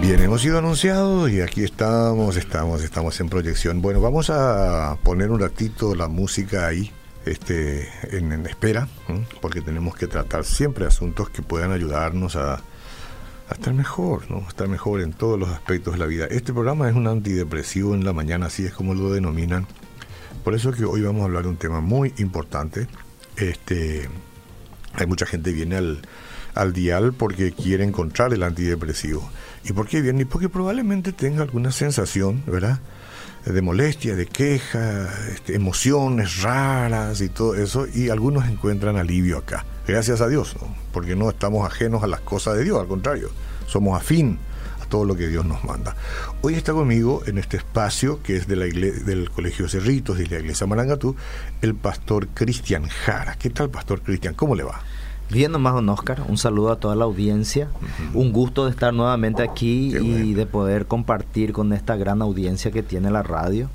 Bien, hemos sido anunciados y aquí estamos, estamos, estamos en proyección. Bueno, vamos a poner un ratito la música ahí, este, en, espera, porque tenemos que tratar siempre asuntos que puedan ayudarnos a, estar mejor, ¿no? Estar mejor en todos los aspectos de la vida. Este programa es un antidepresivo en la mañana, así es como lo denominan. Por eso que hoy vamos a hablar de un tema muy importante. Este, hay mucha gente que viene al, al dial porque quiere encontrar el antidepresivo. ¿Y por qué viene? Porque probablemente tenga alguna sensación, ¿verdad? De molestia, de queja, este, emociones raras y todo eso. Y algunos encuentran alivio acá. Gracias a Dios, ¿no? porque no estamos ajenos a las cosas de Dios, al contrario, somos afín todo lo que Dios nos manda. Hoy está conmigo en este espacio que es de la igle- del Colegio Cerritos y de la Iglesia Marangatú, el pastor Cristian Jara. ¿Qué tal, pastor Cristian? ¿Cómo le va? Bien nomás, don Oscar, un saludo a toda la audiencia. Un gusto de estar nuevamente aquí Qué y bueno. de poder compartir con esta gran audiencia que tiene la radio.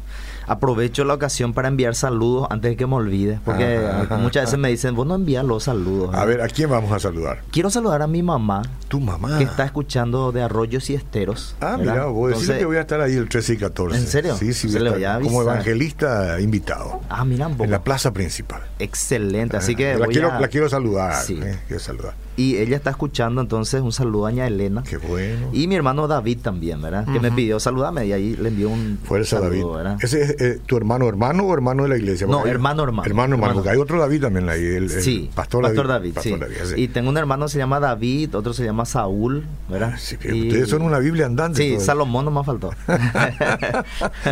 Aprovecho la ocasión para enviar saludos antes de que me olvide, porque Ajá. muchas veces me dicen, vos no envías los saludos. A ¿no?". ver, ¿a quién vamos a saludar? Quiero saludar a mi mamá, Tu mamá. que está escuchando de Arroyos y Esteros. Ah, ¿verdad? mira, decirle Entonces- que voy a estar ahí el 13 y 14. ¿En serio? Sí, sí, voy a le estar voy a como evangelista invitado. Ah, mira, En la plaza principal. Excelente, así que Ah, la, voy quiero, a- la quiero saludar. Sí. eh, quiero saludar. Y ella está escuchando, entonces un saludo a Ña Elena. Qué bueno. Y mi hermano David también, ¿verdad? Que me pidió saludame y ahí le envió un Fuerza, saludo, David. ¿verdad? ¿Ese es eh, tu hermano, hermano o hermano de la iglesia? No, hermano, hermano. Hermano, hermano. Hermano. Porque hay otro David también ahí. El, el sí, pastor, David. Pastor David, sí. Y tengo un hermano que se llama David, otro se llama Saúl, ¿verdad? Ah, sí, Y- ustedes son una Biblia andante. Sí. Salomón no me faltó.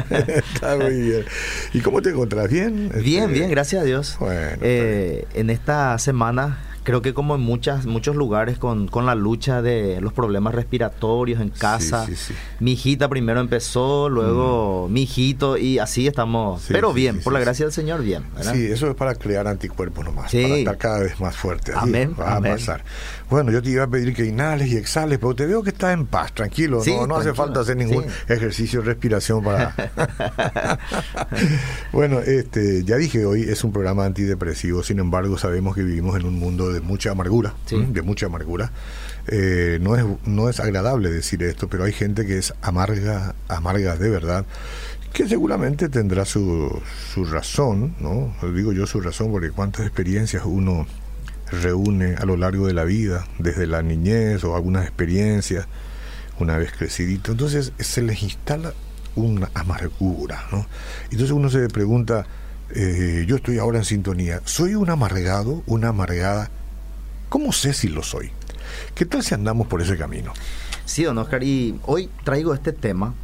Está muy bien. ¿Y cómo te encontrás? ¿Bien? bien, Este, bien, gracias a Dios. Bueno, Eh, en esta semana, creo que como en muchas, muchos lugares con, con la lucha de los problemas respiratorios en casa, sí, sí. mi hijita primero empezó, luego mi hijito y así estamos. Pero bien, por la gracia del Señor, bien. ¿verdad? Sí, eso es para crear anticuerpos nomás, Sí. para estar cada vez más fuerte. Así Amén, Va amén. a pasar. Bueno, yo te iba a pedir que inhales y exhales, pero te veo que estás en paz, tranquilo. No no hace falta hacer ningún ejercicio de respiración para. bueno, este, ya dije, hoy es un programa antidepresivo, sin embargo, sabemos que vivimos en un mundo de mucha amargura, Sí. de mucha amargura. Eh, no, es, no es agradable decir esto, pero hay gente que es amarga, amarga de verdad que seguramente tendrá su, su razón, ¿no? Digo yo su razón porque cuántas experiencias uno reúne a lo largo de la vida, desde la niñez o algunas experiencias, una vez crecidito. Entonces se les instala una amargura, ¿no? Entonces uno se pregunta, eh, yo estoy ahora en sintonía, ¿soy un amargado, una amargada? ¿Cómo sé si lo soy? ¿Qué tal si andamos por ese camino? Sí, don Oscar, y hoy traigo este tema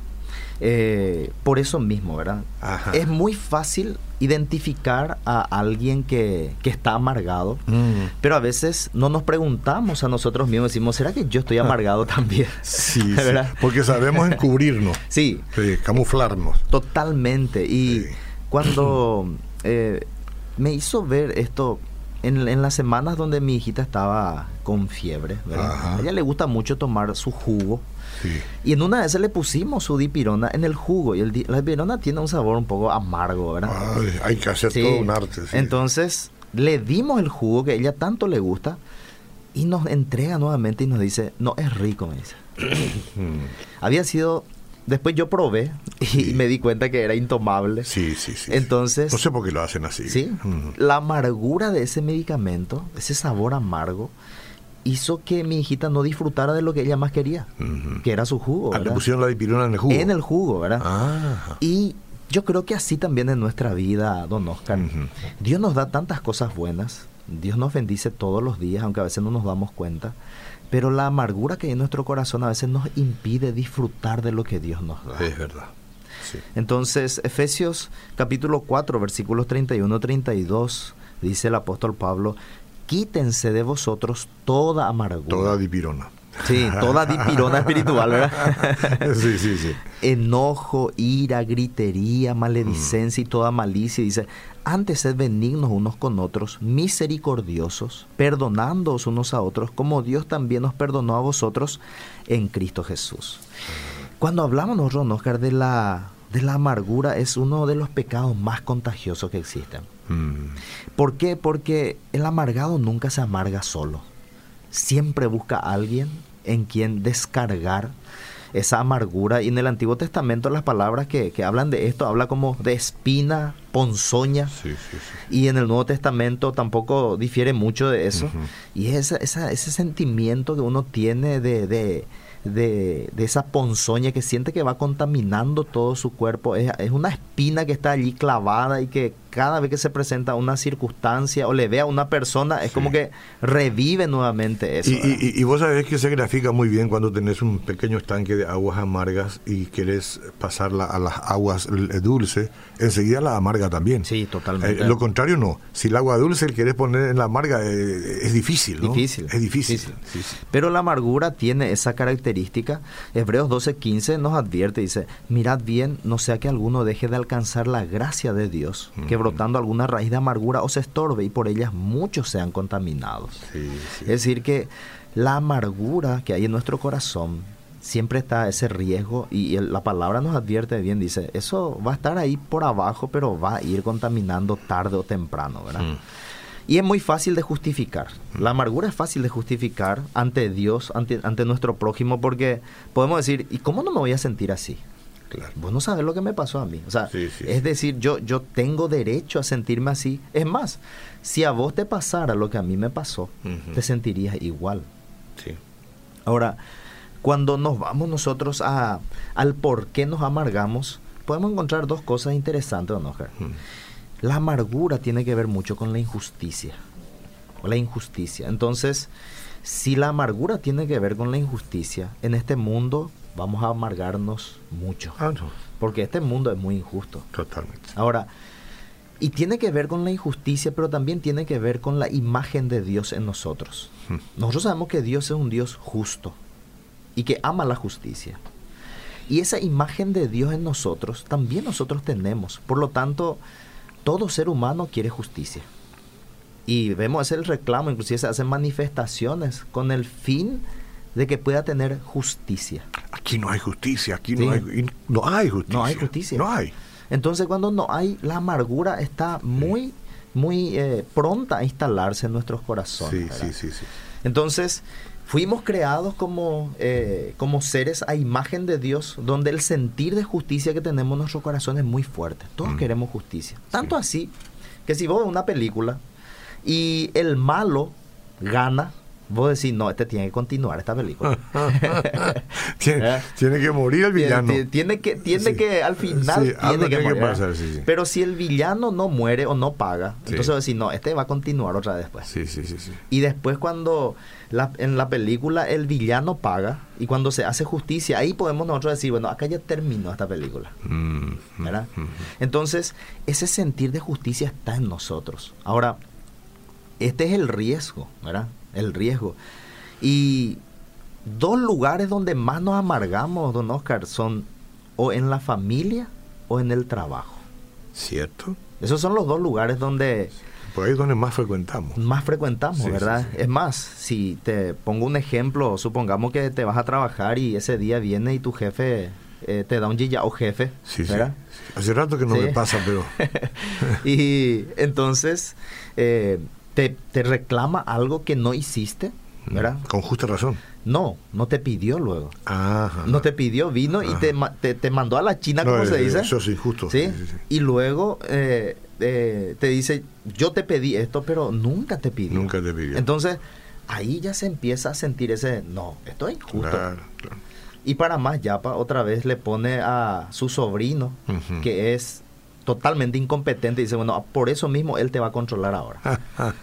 eh, por eso mismo, ¿verdad? Ajá. Es muy fácil identificar a alguien que, que está amargado, Mm. pero a veces no nos preguntamos a nosotros mismos, decimos, ¿será que yo estoy amargado también? Sí, sí, porque sabemos encubrirnos, Sí, sí, camuflarnos. totalmente. Y Sí. cuando eh, me hizo ver esto en, en las semanas donde mi hijita estaba con fiebre, ¿verdad? A ella le gusta mucho tomar su jugo. Sí. Y en una de esas le pusimos su dipirona en el jugo. Y el di- la dipirona tiene un sabor un poco amargo, ¿verdad? Ay, hay que hacer Sí. todo un arte. sí. Entonces le dimos el jugo que a ella tanto le gusta y nos entrega nuevamente y nos dice, no es rico, me dice. Había sido, después yo probé y Sí. me di cuenta que era intomable. Sí, sí, sí. Entonces, No sé por qué lo hacen así. ¿sí? Mm. La amargura de ese medicamento, ese sabor amargo, hizo que mi hijita no disfrutara de lo que ella más quería, que era su jugo. Ah, le pusieron la dipirona en el jugo. En el jugo, ¿verdad? Ah. Y yo creo que así también en nuestra vida, don Oscar. Dios nos da tantas cosas buenas, Dios nos bendice todos los días, aunque a veces no nos damos cuenta, pero la amargura que hay en nuestro corazón a veces nos impide disfrutar de lo que Dios nos da. Es verdad. Sí. Entonces, Efesios capítulo 4, versículos 31-32, dice el apóstol Pablo, quítense de vosotros toda amargura. Toda dipirona. Sí, toda dipirona espiritual, ¿verdad? sí, sí, sí. enojo, ira, gritería, maledicencia y toda malicia. Dice, antes sed benignos unos con otros, misericordiosos, perdonándoos unos a otros, como Dios también nos perdonó a vosotros en Cristo Jesús. Cuando hablamos nosotros, Oscar, de la, de la amargura, es uno de los pecados más contagiosos que existen. Mm. ¿Por qué? Porque el amargado nunca se amarga solo. Siempre busca a alguien en quien descargar esa amargura. Y en el Antiguo Testamento las palabras que, que hablan de esto habla como de espina, ponzoña. Sí, sí, sí. Y en el Nuevo Testamento tampoco difiere mucho de eso. Y esa, esa- ese sentimiento que uno tiene de, de, de- de esa ponzoña que siente que va contaminando todo su cuerpo, es, es una espina que está allí clavada y que cada vez que se presenta una circunstancia o le ve a una persona, es Sí. como que revive nuevamente eso. Y, ¿verdad? y- y vos sabés que se grafica muy bien cuando tenés un pequeño estanque de aguas amargas y querés pasarla a las aguas l- dulces, enseguida la amarga también. Sí, totalmente. Eh, lo contrario no. Si el agua dulce el querés poner en la amarga eh, es difícil, ¿no? Difícil. Es difícil. Pero la amargura tiene esa característica. Hebreos 12:15 nos advierte, dice, mirad bien, no sea que alguno deje de alcanzar la gracia de Dios, que. Brotando alguna raíz de amargura os estorbe y por ellas muchos sean contaminados. Sí, sí. Es decir, que la amargura que hay en nuestro corazón, siempre está ese riesgo y la palabra nos advierte bien, dice, eso va a estar ahí por abajo, pero va a ir contaminando tarde o temprano, ¿verdad? Mm. Y es muy fácil de justificar. La amargura es fácil de justificar ante Dios, ante, ante nuestro prójimo, porque podemos decir, ¿y cómo no me voy a sentir así? Claro. Vos no sabes lo que me pasó a mí. O sea, Sí, sí, es decir, yo, yo tengo derecho a sentirme así. Es más, si a vos te pasara lo que a mí me pasó, te sentirías igual. Sí. Ahora, cuando nos vamos nosotros a, al por qué nos amargamos, podemos encontrar dos cosas interesantes, don Oscar. La amargura tiene que ver mucho con la injusticia. O la injusticia. Entonces, si la amargura tiene que ver con la injusticia, en este mundo vamos a amargarnos mucho. Ah, no. Porque este mundo es muy injusto. Totalmente. Ahora, y tiene que ver con la injusticia, pero también tiene que ver con la imagen de Dios en nosotros. Mm. Nosotros sabemos que Dios es un Dios justo y que ama la justicia. Y esa imagen de Dios en nosotros también nosotros tenemos. Por lo tanto, todo ser humano quiere justicia. Y vemos ese el reclamo, inclusive se hacen manifestaciones con el fin de que pueda tener justicia. Aquí no hay justicia, aquí Sí. no hay no hay justicia. No hay justicia. No hay. Entonces cuando no hay, la amargura está muy, muy eh, pronta a instalarse en nuestros corazones. Sí, sí. Entonces, fuimos creados como, eh, como seres a imagen de Dios, donde el sentir de justicia que tenemos en nuestro corazón es muy fuerte. Todos Mm. queremos justicia. Tanto así que si vos ves una película y el malo gana, vos decís, no, este tiene que continuar esta película. tiene, ¿Eh? tiene que morir el villano. Tiene, tiene que, tiene Sí. que al final Sí, tiene que, tiene morir, ¿verdad? pasar, sí. Pero si el villano no muere o no paga, entonces vos decís, no, este va a continuar otra vez después. Sí, sí, sí, sí. Y después cuando la- en la película el villano paga y cuando se hace justicia, ahí podemos nosotros decir, bueno, acá ya terminó esta película. Mm, mm, ¿verdad? mm. Entonces, ese sentir de justicia está en nosotros. Ahora, este es el riesgo, ¿verdad? El riesgo. Y dos lugares donde más nos amargamos, don Oscar, son o en la familia o en el trabajo. ¿Cierto? Esos son los dos lugares donde Por ahí es donde más frecuentamos. más frecuentamos, Sí, ¿verdad? sí. Es más, si te pongo un ejemplo, supongamos que te vas a trabajar y ese día viene y tu jefe eh, te da un o jefe. Hace rato que no me pasa, pero y entonces eh, te, te reclama algo que no hiciste, ¿verdad? con justa razón. No, no te pidió luego. Ajá. No te pidió, vino y te, te, te mandó a la China, No, como eh, se dice. Eso sí, justo. ¿Sí? Sí, sí, sí. Y luego eh, eh, te dice, yo te pedí esto, pero nunca te pidió. Nunca te pidió. Entonces, ahí ya se empieza a sentir ese, no, esto es injusto. Claro, claro. Y para más, Yapa otra vez le pone a su sobrino, que es totalmente incompetente, y dice, bueno, por eso mismo él te va a controlar ahora.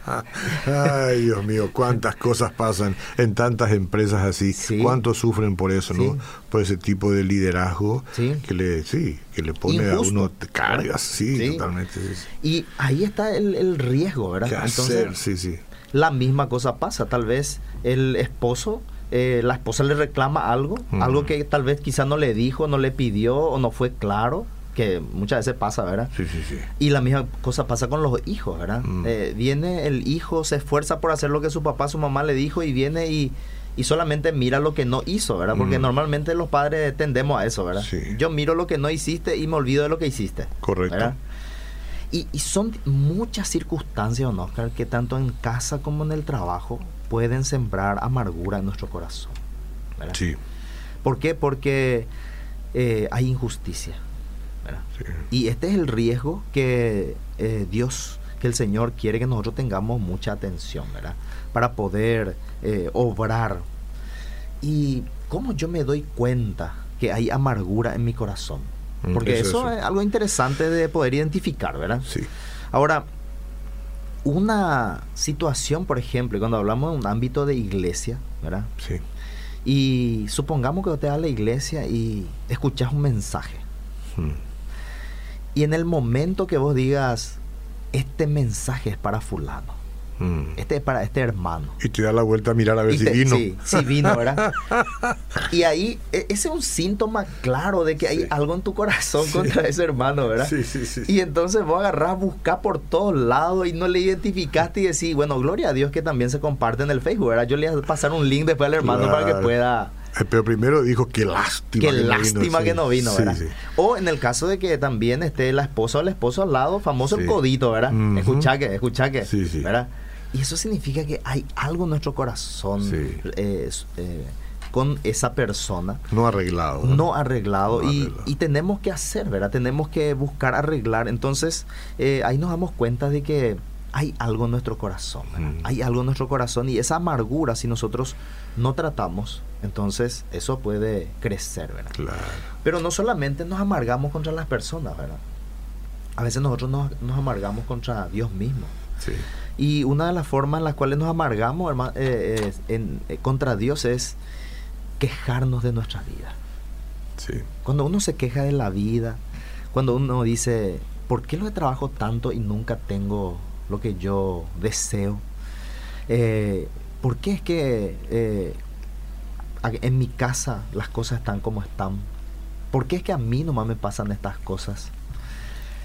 Ay, Dios mío, cuántas cosas pasan en tantas empresas así. Sí. Cuántos sufren por eso, Sí. ¿no? Por ese tipo de liderazgo Sí. que le, sí, que le pone Injusto. a uno cargas, sí, totalmente. Y ahí está el, el riesgo, ¿verdad? ¿Qué hacer? Sí, sí. la misma cosa pasa. Tal vez el esposo, eh, la esposa le reclama algo, algo que tal vez quizá no le dijo, no le pidió o no fue claro, que muchas veces pasa, ¿verdad? Sí, sí, sí. Y la misma cosa pasa con los hijos, ¿verdad? Mm. Eh, viene el hijo, se esfuerza por hacer lo que su papá, su mamá le dijo y viene y, y solamente mira lo que no hizo, ¿verdad? Porque Mm. normalmente los padres tendemos a eso, ¿verdad? Sí. Yo miro lo que no hiciste y me olvido de lo que hiciste. Correcto. ¿verdad? Y, son muchas circunstancias, Oscar, que tanto en casa como en el trabajo pueden sembrar amargura en nuestro corazón. Sí. ¿Por qué? Porque eh, hay injusticia. Y este es el riesgo que eh, Dios, que el Señor quiere que nosotros tengamos mucha atención, ¿verdad? Para poder eh, obrar. Y cómo yo me doy cuenta que hay amargura en mi corazón. Mm, Porque eso, es algo interesante de poder identificar, ¿verdad? Sí. Ahora, una situación, por ejemplo, cuando hablamos de un ámbito de iglesia, ¿verdad? Sí. Y supongamos que te a la iglesia y escuchas un mensaje. Hmm. Y en el momento que vos digas, este mensaje es para fulano, Mm. Este es para este hermano. Y te da la vuelta a mirar a ver si vino. Sí, sí vino, ¿verdad? y ahí, e, ese es un síntoma claro de que hay algo en tu corazón contra ese hermano, ¿verdad? Sí, sí, sí. Y entonces vos agarrás a buscar por todos lados y no le identificaste y decís, bueno, gloria a Dios que también se comparte en el Facebook, ¿verdad? Yo le voy a pasar un link después al hermano para que pueda pero primero dijo que lástima. Qué que lástima que no vino, ¿verdad? O en el caso de que también esté la esposa o el esposo al lado, famoso el codito, ¿verdad? Escucha que, escucha que, ¿verdad? Y eso significa que hay algo en nuestro corazón eh, con esa persona. No arreglado. No, arreglado, y, tenemos que hacer, ¿verdad? Tenemos que buscar arreglar. Entonces, eh, ahí nos damos cuenta de que hay algo en nuestro corazón, mm. hay algo en nuestro corazón y esa amargura, si nosotros no tratamos, entonces eso puede crecer, ¿verdad? Claro. Pero no solamente nos amargamos contra las personas, ¿verdad? A veces nosotros nos, nos amargamos contra Dios mismo. Sí. Y una de las formas en las cuales nos amargamos eh, en, eh, contra Dios es quejarnos de nuestra vida. Cuando uno se queja de la vida, cuando uno dice, ¿por qué lo trabajo tanto y nunca tengo lo que yo deseo? Eh, ¿Por qué es que en mi casa las cosas están como están? ¿Por qué es que a mí nomás me pasan estas cosas?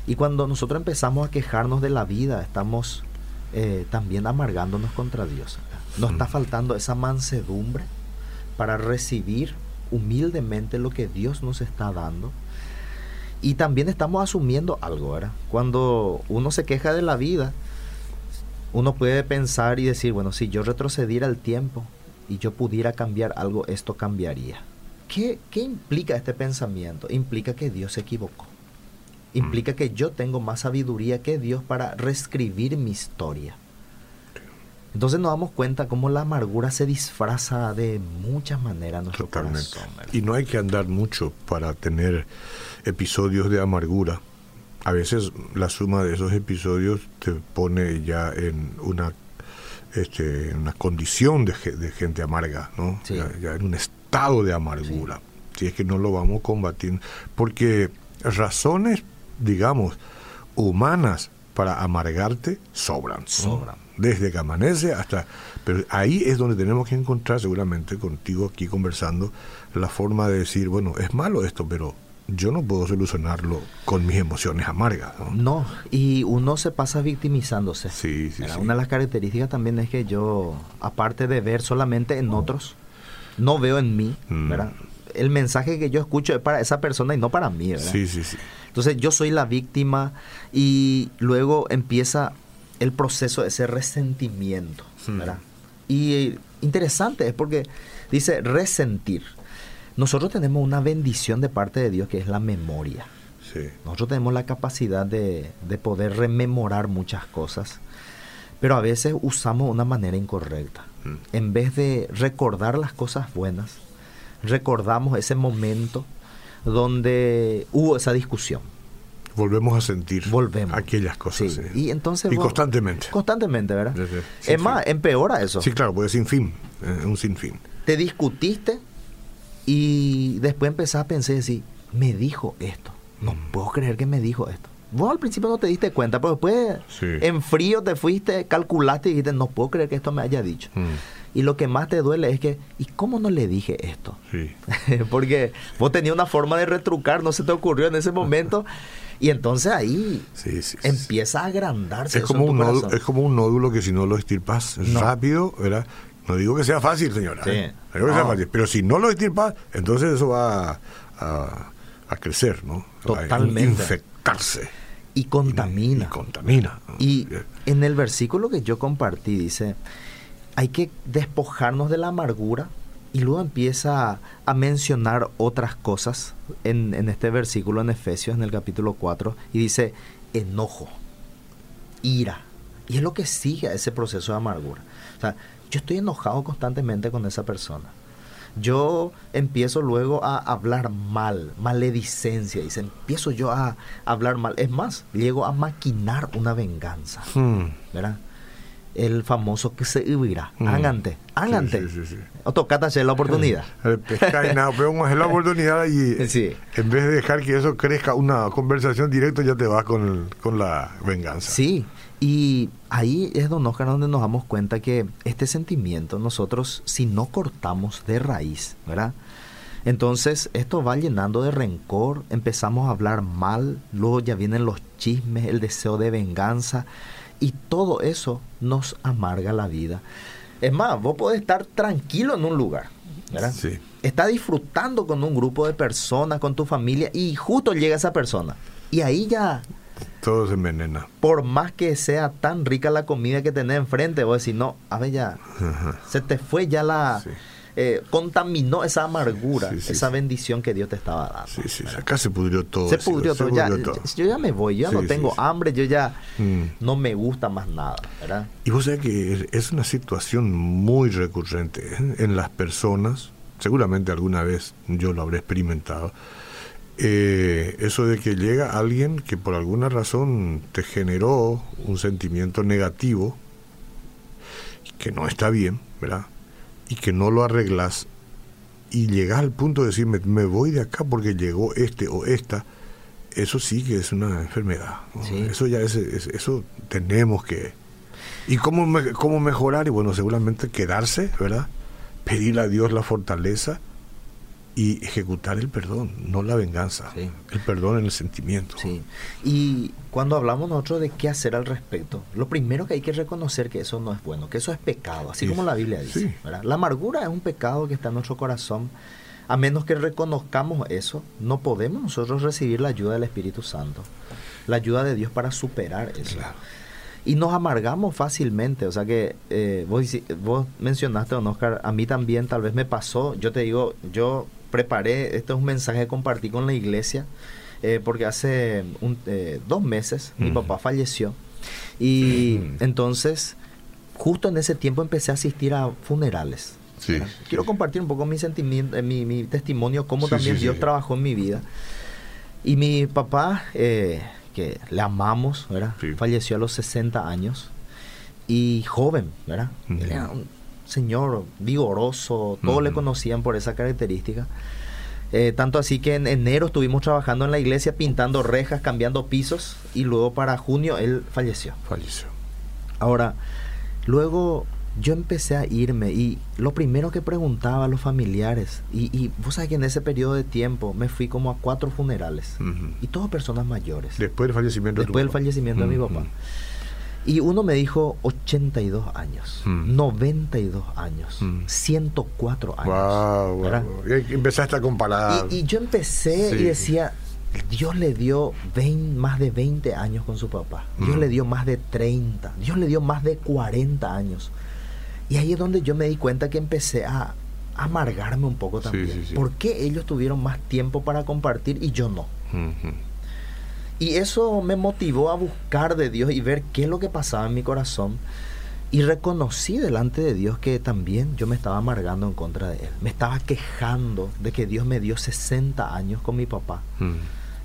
Y cuando nosotros empezamos a quejarnos de la vida, estamos eh, también amargándonos contra Dios. Nos está faltando esa mansedumbre para recibir humildemente lo que Dios nos está dando. Y también estamos asumiendo algo, ¿verdad? Cuando uno se queja de la vida, uno puede pensar y decir, bueno, si yo retrocediera el tiempo y yo pudiera cambiar algo, esto cambiaría. ¿Qué, ¿Qué implica este pensamiento? Implica que Dios se equivocó implica que yo tengo más sabiduría que Dios para reescribir mi historia. Entonces nos damos cuenta cómo la amargura se disfraza de muchas maneras en nuestro corazón. Y no hay que andar mucho para tener episodios de amargura. A veces la suma de esos episodios te pone ya en una, este, una condición de, gente amarga, ¿no? Ya, en un estado de amargura. Si es que no lo vamos a combatir. Porque razones digamos, humanas para amargarte sobran. Sobran. Desde que amanece hasta... Pero ahí es donde tenemos que encontrar, seguramente contigo aquí conversando, la forma de decir, bueno, es malo esto, pero yo no puedo solucionarlo con mis emociones amargas. No, y uno se pasa victimizándose. Sí, sí, Una de las características también es que yo, aparte de ver solamente en otros, no veo en mí, mm. ¿verdad? El mensaje que yo escucho es para esa persona y no para mí, ¿verdad? Sí, sí, sí. Entonces yo soy la víctima y luego empieza el proceso de ese resentimiento. Hmm. Y interesante es porque dice resentir. Nosotros tenemos una bendición de parte de Dios que es la memoria. Nosotros tenemos la capacidad de, de poder rememorar muchas cosas, pero a veces usamos una manera incorrecta. Hmm. En vez de recordar las cosas buenas, recordamos ese momento donde hubo esa discusión. Volvemos a sentir Volvemos. aquellas cosas. Y entonces y constantemente. Constantemente, ¿verdad? es más, empeora eso. Sí, claro, puede sin fin, eh, un sinfín. Te discutiste y después empezás a pensar así, me dijo esto. No puedo creer que me dijo esto. Vos al principio no te diste cuenta, pero después en frío te fuiste, calculaste y dijiste, no puedo creer que esto me haya dicho. Mm. Y lo que más te duele es que, ¿y cómo no le dije esto? Sí. Porque vos tenías una forma de retrucar, no se te ocurrió en ese momento. Y entonces ahí empieza a agrandarse. Es como, un nódulo, es como un nódulo que si no lo estirpas rápido, ¿verdad? No digo que sea fácil, señora. ¿eh? pero si no lo estirpas, entonces eso va a, a, crecer, ¿no? Totalmente. A infectarse. Y contamina. Y, contamina. Y en el versículo que yo compartí dice, hay que despojarnos de la amargura y luego empieza a, mencionar otras cosas en, en, este versículo en Efesios, en el capítulo 4, y dice enojo, ira. Y es lo que sigue a ese proceso de amargura. O sea, yo estoy enojado constantemente con esa persona. Yo empiezo luego a hablar mal, maledicencia, dice, empiezo yo a hablar mal. Es más, llego a maquinar una venganza. Hmm. ¿Verdad? el famoso que se hubiera. Mm. Hágante, hágante. Sí, sí, sí, o tocate hacer la oportunidad. Pesca y nada, pero la oportunidad y en vez de dejar que eso crezca una conversación directa, ya te vas con, con la venganza. Sí, y ahí es, don Oscar, donde nos damos cuenta que este sentimiento, nosotros, si no cortamos de raíz, ¿verdad? Entonces esto va llenando de rencor, empezamos a hablar mal, luego ya vienen los chismes, el deseo de venganza y todo eso nos amarga la vida. Es más, vos podés estar tranquilo en un lugar, ¿verdad? Sí. Está disfrutando con un grupo de personas, con tu familia, y justo llega esa persona. Y ahí ya... Todo se envenena. Por más que sea tan rica la comida que tenés enfrente, vos decís, no, a ver ya, se te fue ya la... Eh, contaminó esa amargura, esa bendición que Dios te estaba dando. Sí, sí, acá se pudrió todo. Se pudrió, todo. Yo ya me voy, yo ya no tengo hambre, yo ya mm. no me gusta más nada, ¿verdad? Y vos sabés que es una situación muy recurrente ¿eh? en las personas, seguramente alguna vez yo lo habré experimentado, eh, eso de que llega alguien que por alguna razón te generó un sentimiento negativo, que no está bien, ¿verdad? y que no lo arreglas y llegas al punto de decirme me voy de acá porque llegó este o esta, eso sí que es una enfermedad. Eso ya es, eso tenemos que... ¿Y cómo, cómo mejorar? Y bueno, seguramente quedarse, ¿verdad? Pedirle a Dios la fortaleza y ejecutar el perdón, no la venganza. El perdón en el sentimiento. Sí. Y cuando hablamos nosotros de qué hacer al respecto, lo primero que hay que reconocer que eso no es bueno, que eso es pecado, así como la Biblia dice. La amargura es un pecado que está en nuestro corazón. A menos que reconozcamos eso, no podemos nosotros recibir la ayuda del Espíritu Santo, la ayuda de Dios para superar eso. Y nos amargamos fácilmente, o sea que eh, vos, vos mencionaste, don Oscar, a mí también tal vez me pasó, yo te digo, yo preparé, este es un mensaje que compartí con la iglesia, eh, porque hace eh, dos meses mi papá falleció. Y entonces, justo en ese tiempo empecé a asistir a funerales. Quiero compartir un poco mi sentimiento, eh, mi, testimonio, cómo también Dios trabajó en mi vida. Y mi papá, que le amamos, ¿verdad? falleció a los 60 años y joven, ¿verdad? Señor vigoroso, todos le conocían por esa característica. Eh, tanto así que en enero estuvimos trabajando en la iglesia pintando rejas, cambiando pisos y luego para junio él falleció. Falleció. Ahora, luego yo empecé a irme y lo primero que preguntaba a los familiares, y, y vos sabés que en ese periodo de tiempo me fui como a cuatro funerales y todas personas mayores. Después del fallecimiento Después del fallecimiento de mi papá. Y uno me dijo 82 años, 92 mm. años, 104 mm. años. Wow, Y empezaste a comparar. Y, yo empecé y decía, Dios le dio más de 20 años con su papá. Dios mm. le dio más de 30. Dios le dio más de 40 años. Y ahí es donde yo me di cuenta que empecé a, amargarme un poco también. ¿Por qué ellos tuvieron más tiempo para compartir y yo no? Y eso me motivó a buscar de Dios y ver qué es lo que pasaba en mi corazón. Y reconocí delante de Dios que también yo me estaba amargando en contra de Él. Me estaba quejando de que Dios me dio 60 años con mi papá hmm.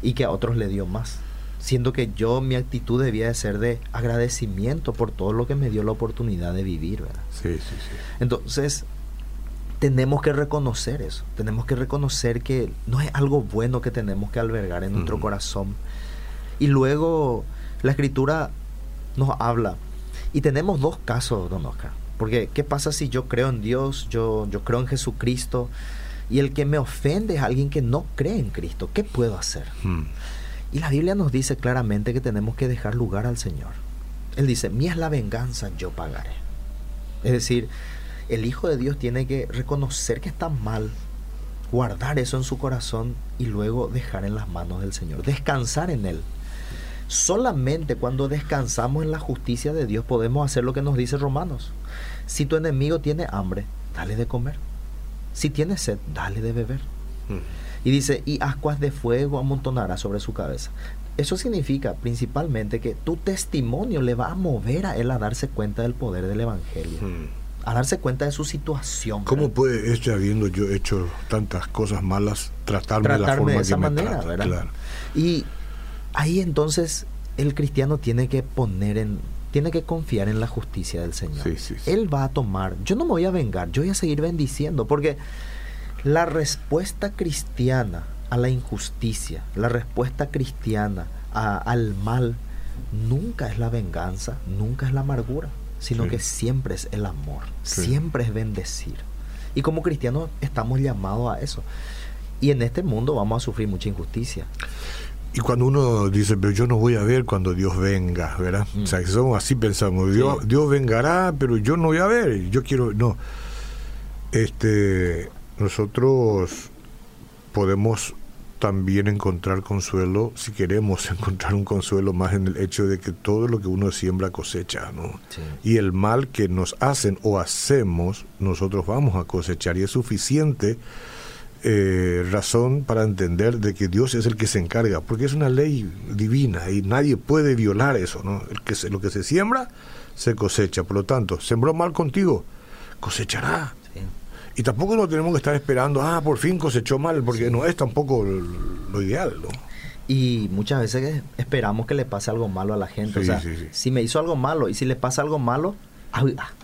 y que a otros le dio más. Siendo que yo, mi actitud debía de ser de agradecimiento por todo lo que me dio la oportunidad de vivir. ¿verdad? Sí, sí, sí. Entonces, tenemos que reconocer eso. Tenemos que reconocer que no es algo bueno que tenemos que albergar en nuestro hmm. corazón y luego la escritura nos habla. Y tenemos dos casos, don Oscar. Porque, ¿qué pasa si yo creo en Dios, yo, yo creo en Jesucristo, y el que me ofende es alguien que no cree en Cristo? ¿Qué puedo hacer? Hmm. Y la Biblia nos dice claramente que tenemos que dejar lugar al Señor. Él dice, mía es la venganza, yo pagaré. Es decir, el Hijo de Dios tiene que reconocer que está mal, guardar eso en su corazón y luego dejar en las manos del Señor, descansar en Él. Solamente cuando descansamos en la justicia de Dios podemos hacer lo que nos dice Romanos. Si tu enemigo tiene hambre, dale de comer. Si tiene sed, dale de beber. Y dice, y ascuas de fuego amontonará sobre su cabeza. Eso significa principalmente que tu testimonio le va a mover a él a darse cuenta del poder del Evangelio. A darse cuenta de su situación. ¿Cómo puede este, habiendo yo hecho tantas cosas malas, tratarme, de la forma de esa manera, ¿verdad? Y ahí entonces el cristiano tiene que poner en, tiene que confiar en la justicia del Señor. Él va a tomar, yo no me voy a vengar, yo voy a seguir bendiciendo, porque la respuesta cristiana a la injusticia, la respuesta cristiana al mal, nunca es la venganza, nunca es la amargura, sino que siempre es el amor, siempre es bendecir. Y como cristianos estamos llamados a eso. Y en este mundo vamos a sufrir mucha injusticia. Y cuando uno dice, pero yo no voy a ver cuando Dios venga, ¿verdad? O sea, que somos así pensamos, Dios, Dios vengará, pero yo no voy a ver, yo quiero, no. Este, nosotros podemos también encontrar consuelo, si queremos encontrar un consuelo más en el hecho de que todo lo que uno siembra cosecha, ¿no? Y el mal que nos hacen o hacemos, nosotros vamos a cosechar y es suficiente eh, razón para entender de que Dios es el que se encarga, porque es una ley divina y nadie puede violar eso, ¿no? El que se, lo que se siembra se cosecha, por lo tanto, sembró mal contigo, cosechará. Y tampoco no tenemos que estar esperando, ah, por fin cosechó mal, porque no es tampoco lo ideal, ¿no? Y muchas veces esperamos que le pase algo malo a la gente. o sea, si me hizo algo malo y si le pasa algo malo.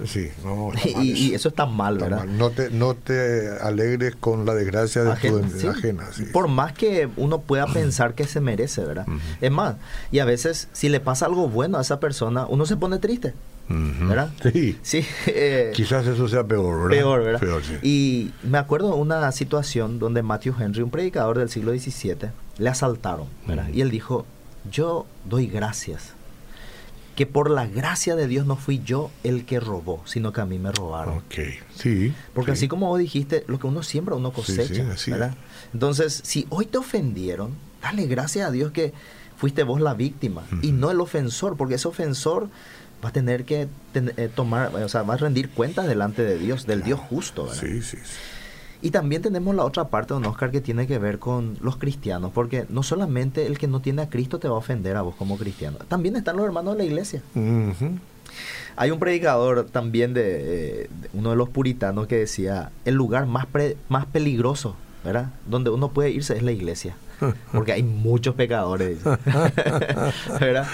Sí, no, y, eso está mal, ¿verdad? No, te, no te alegres con la desgracia de tu ajena. Por más que uno pueda pensar que se merece, ¿verdad? Es más, y a veces si le pasa algo bueno a esa persona, uno se pone triste. ¿verdad? Sí. sí eh, Quizás eso sea peor, ¿verdad? Peor, ¿verdad? Y me acuerdo de una situación donde Matthew Henry, un predicador del siglo XVII, le asaltaron, ¿verdad? Y él dijo, yo doy gracias, que por la gracia de Dios no fui yo el que robó, sino que a mí me robaron. Ok, sí. Porque así como vos dijiste, lo que uno siembra, uno cosecha, ¿verdad? Entonces, si hoy te ofendieron, dale gracias a Dios que fuiste vos la víctima y no el ofensor, porque ese ofensor va a tener que eh, tomar, o sea, va a rendir cuentas delante de Dios, del Dios justo. Sí, sí, Y también tenemos la otra parte, don Oscar, que tiene que ver con los cristianos, porque no solamente el que no tiene a Cristo te va a ofender a vos como cristiano, también están los hermanos de la iglesia. Hay un predicador también de, uno de los puritanos que decía, el lugar más, más peligroso, ¿verdad? Donde uno puede irse es la iglesia porque hay muchos pecadores. ¿verdad?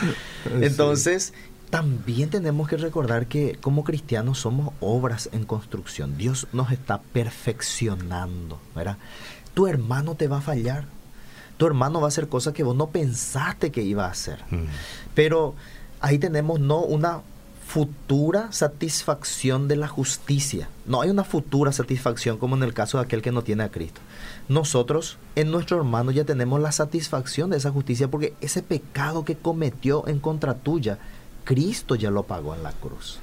Entonces, también tenemos que recordar que como cristianos somos obras en construcción. Dios nos está perfeccionando, ¿verdad? Tu hermano te va a fallar. Tu hermano va a hacer cosas que vos no pensaste que iba a hacer. Mm. Pero ahí tenemos no una futura satisfacción de la justicia. No hay una futura satisfacción como en el caso de aquel que no tiene a Cristo. Nosotros en nuestro hermano ya tenemos la satisfacción de esa justicia porque ese pecado que cometió en contra tuya Cristo ya lo pagó en la cruz.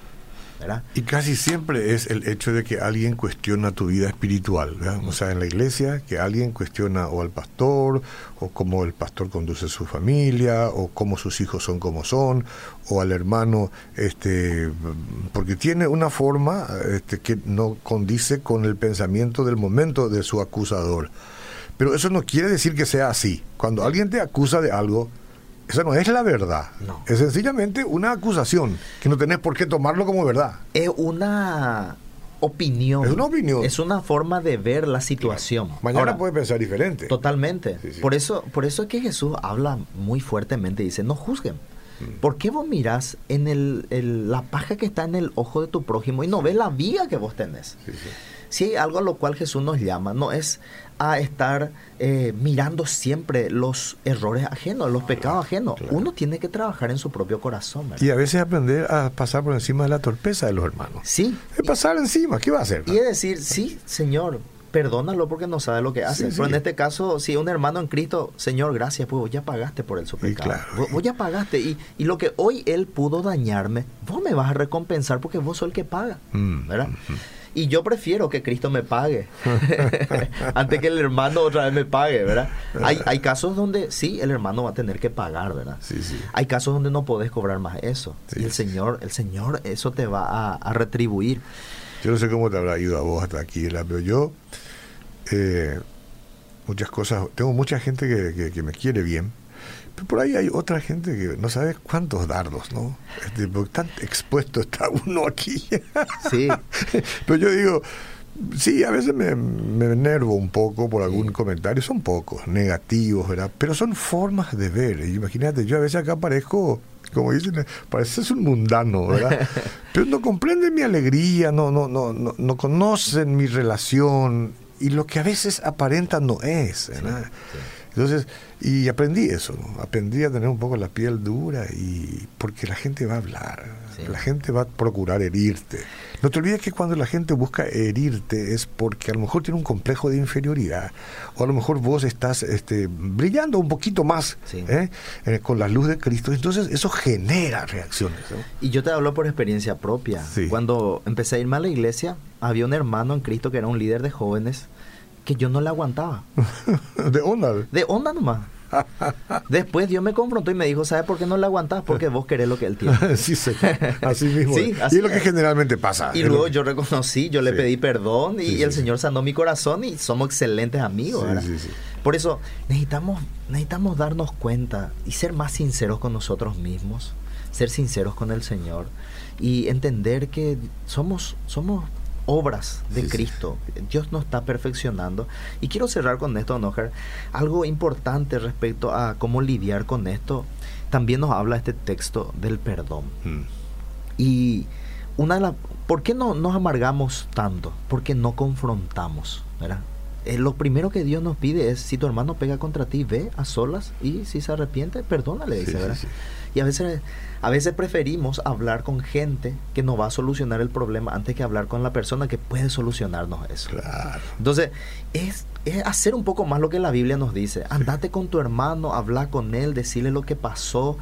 ¿verdad? Y casi siempre es el hecho de que alguien cuestiona tu vida espiritual, o sea, en la iglesia, que alguien cuestiona o al pastor, o cómo el pastor conduce su familia, o cómo sus hijos son como son, o al hermano, este, porque tiene una forma este, que no condice con el pensamiento del momento de su acusador. Pero eso no quiere decir que sea así. Cuando alguien te acusa de algo, esa no es la verdad. Es sencillamente una acusación que no tenés por qué tomarlo como verdad. Es una opinión. Es una opinión. Es una forma de ver la situación. Mañana puede pensar diferente. Totalmente. Por eso, por eso es que Jesús habla muy fuertemente. Dice, no juzguen. Mm. ¿Por qué vos mirás en el, la paja que está en el ojo de tu prójimo y no ves la viga que vos tenés? Si hay algo a lo cual Jesús nos llama, no es a estar eh, mirando siempre los errores ajenos, los pecados ajenos. Uno tiene que trabajar en su propio corazón. Y a veces aprender a pasar por encima de la torpeza de los hermanos. Sí. Es pasar encima, ¿qué va a hacer? Y es decir, sí, Señor, perdónalo porque no sabe lo que hace. Sí, Pero en este caso, si un hermano en Cristo, Señor, gracias, pues vos ya pagaste por él su pecado. claro. Vos, vos ya pagaste. Y, y lo que hoy él pudo dañarme, vos me vas a recompensar porque vos sos el que paga. Mm, ¿Verdad? Y yo prefiero que Cristo me pague antes que el hermano otra vez me pague, ¿verdad? Hay, hay casos donde sí, el hermano va a tener que pagar, ¿verdad? Sí, sí. Hay casos donde no podés cobrar más eso. Sí, y el. Señor, el Señor, eso te va a, a retribuir. Yo no sé cómo te habrá ido a vos hasta aquí, la- pero yo eh, muchas cosas, tengo mucha gente que, que- que me quiere bien, pero por ahí hay otra gente que no sabe cuántos dardos, ¿no? Este, porque tan expuesto está uno aquí. Sí. pero yo digo, sí, a veces me, me enervo un poco por algún comentario, son pocos, negativos, ¿verdad? Pero son formas de ver. Imagínate, yo a veces acá parezco, como dicen, pareces un mundano, ¿verdad? Pero no comprenden mi alegría, no, no, no, no, no conocen mi relación y lo que a veces aparenta no es, ¿verdad? Entonces, y aprendí eso, ¿no? aprendí a tener un poco la piel dura y porque la gente va a hablar, Sí. la gente va a procurar herirte. No te olvides que cuando la gente busca herirte es porque a lo mejor tiene un complejo de inferioridad o a lo mejor vos estás este, brillando un poquito más Sí. ¿eh? Eh, con la luz de Cristo, entonces eso genera reacciones. ¿no? Y yo te hablo por experiencia propia. Sí. Cuando empecé a irme a la iglesia, había un hermano en Cristo que era un líder de jóvenes que yo no le aguantaba. de onda. De onda nomás. Después Dios me confrontó y me dijo, ¿sabes por qué no le aguantás? Porque vos querés lo que él tiene. sí, señor. así mismo. Sí, así y es lo que generalmente pasa. Y luego yo reconocí, yo le Sí. pedí perdón y Sí, sí, el sí. Señor sanó mi corazón y somos excelentes amigos. Sí, sí, sí. Por eso necesitamos, necesitamos darnos cuenta y ser más sinceros con nosotros mismos, ser sinceros con el Señor y entender que somos, somos obras de Sí, sí. Cristo. Dios nos está perfeccionando. Y quiero cerrar con esto, Nojar. Algo importante respecto a cómo lidiar con esto. También nos habla este texto del perdón. Mm. Y una de las... ¿Por qué no nos amargamos tanto? Porque no confrontamos, ¿verdad? Eh, lo primero que Dios nos pide es, si tu hermano pega contra ti, ve a solas y si se arrepiente, perdónale, dice, sí, ¿verdad? Y a veces, a veces preferimos hablar con gente que nos va a solucionar el problema antes que hablar con la persona que puede solucionarnos eso. Claro. Entonces, es, es hacer un poco más lo que la Biblia nos dice. Andate con tu hermano, habla con él, decirle lo que pasó.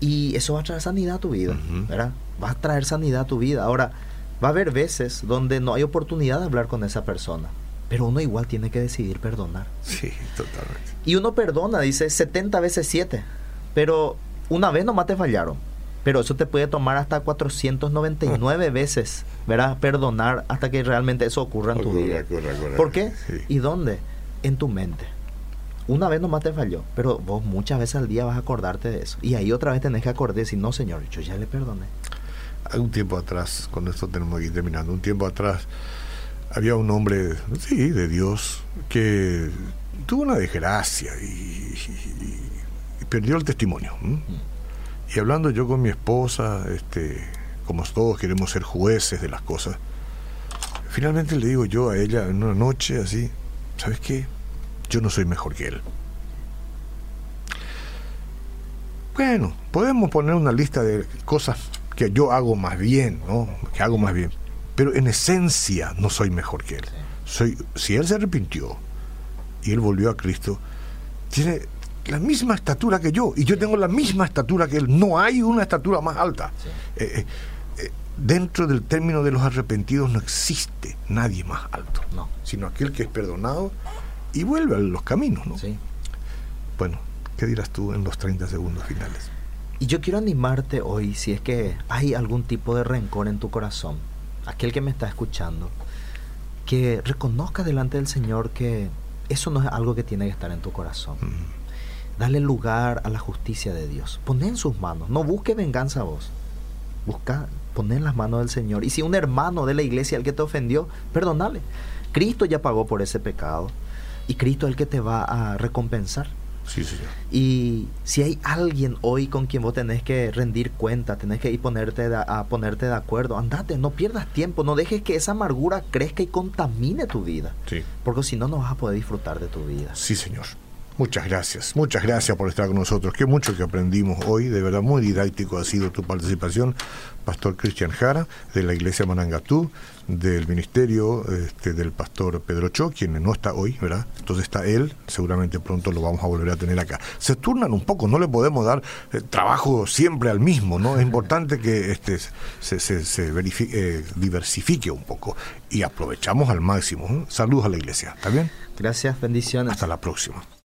Y eso va a traer sanidad a tu vida. ¿verdad? Va a traer sanidad a tu vida. Ahora, va a haber veces donde no hay oportunidad de hablar con esa persona. Pero uno igual tiene que decidir perdonar. Sí, totalmente. Y uno perdona, dice 70 veces 7. Pero una vez nomás te fallaron. Pero eso te puede tomar hasta 499 veces, ¿verdad? Perdonar hasta que realmente eso ocurra en tu Ocurre, vida. ocurre, ocurre. ¿Por qué? Sí. ¿Y dónde? En tu mente. Una vez nomás te falló, pero vos muchas veces al día vas a acordarte de eso. Y ahí otra vez tenés que acordar y decir, no, señor, yo ya le perdoné. Un tiempo atrás, con esto tenemos que ir terminando, un tiempo atrás había un hombre, sí, de Dios, que tuvo una desgracia y perdió el testimonio. ¿m? Y hablando yo con mi esposa, este, como todos queremos ser jueces de las cosas, finalmente le digo yo a ella en una noche así, ¿sabes qué? Yo no soy mejor que él. Bueno, podemos poner una lista de cosas que yo hago más bien, ¿no? Que hago más bien. Pero en esencia no soy mejor que él. Soy, si él se arrepintió y él volvió a Cristo, tiene la misma estatura que yo y yo tengo la misma estatura que él. No hay una estatura más alta. Eh, eh, eh, dentro del término de los arrepentidos no existe nadie más alto, No. sino aquel que es perdonado y vuelve a los caminos, ¿no? Sí. Bueno, ¿qué dirás tú en los 30 segundos finales? Y yo quiero animarte hoy, si es que hay algún tipo de rencor en tu corazón, aquel que me está escuchando, que reconozca delante del Señor que eso no es algo que tiene que estar en tu corazón. Mm, Dale lugar a la justicia de Dios. Pon en sus manos. No busque venganza a vos. Busca, pon en las manos del Señor. Y si un hermano de la iglesia el que te ofendió, perdonale. Cristo ya pagó por ese pecado. Y Cristo es el que te va a recompensar. Sí, señor. Y si hay alguien hoy con quien vos tenés que rendir cuenta, tenés que ir ponerte de- a ponerte de acuerdo, andate, no pierdas tiempo, no dejes que esa amargura crezca y contamine tu vida. Sí. Porque si no, no vas a poder disfrutar de tu vida. Sí, señor. Muchas gracias, muchas gracias por estar con nosotros. Qué mucho que aprendimos hoy, de verdad muy didáctico ha sido tu participación, Pastor Cristian Jara, de la Iglesia Manangatú, del Ministerio este, del Pastor Pedro Cho, quien no está hoy, ¿verdad? Entonces está él, seguramente pronto lo vamos a volver a tener acá. Se turnan un poco, no le podemos dar eh, trabajo siempre al mismo, ¿no? Es importante que este, se, se, verifique, eh, diversifique un poco y aprovechamos al máximo. Saludos a la Iglesia, ¿está bien? Gracias, bendiciones. Hasta la próxima.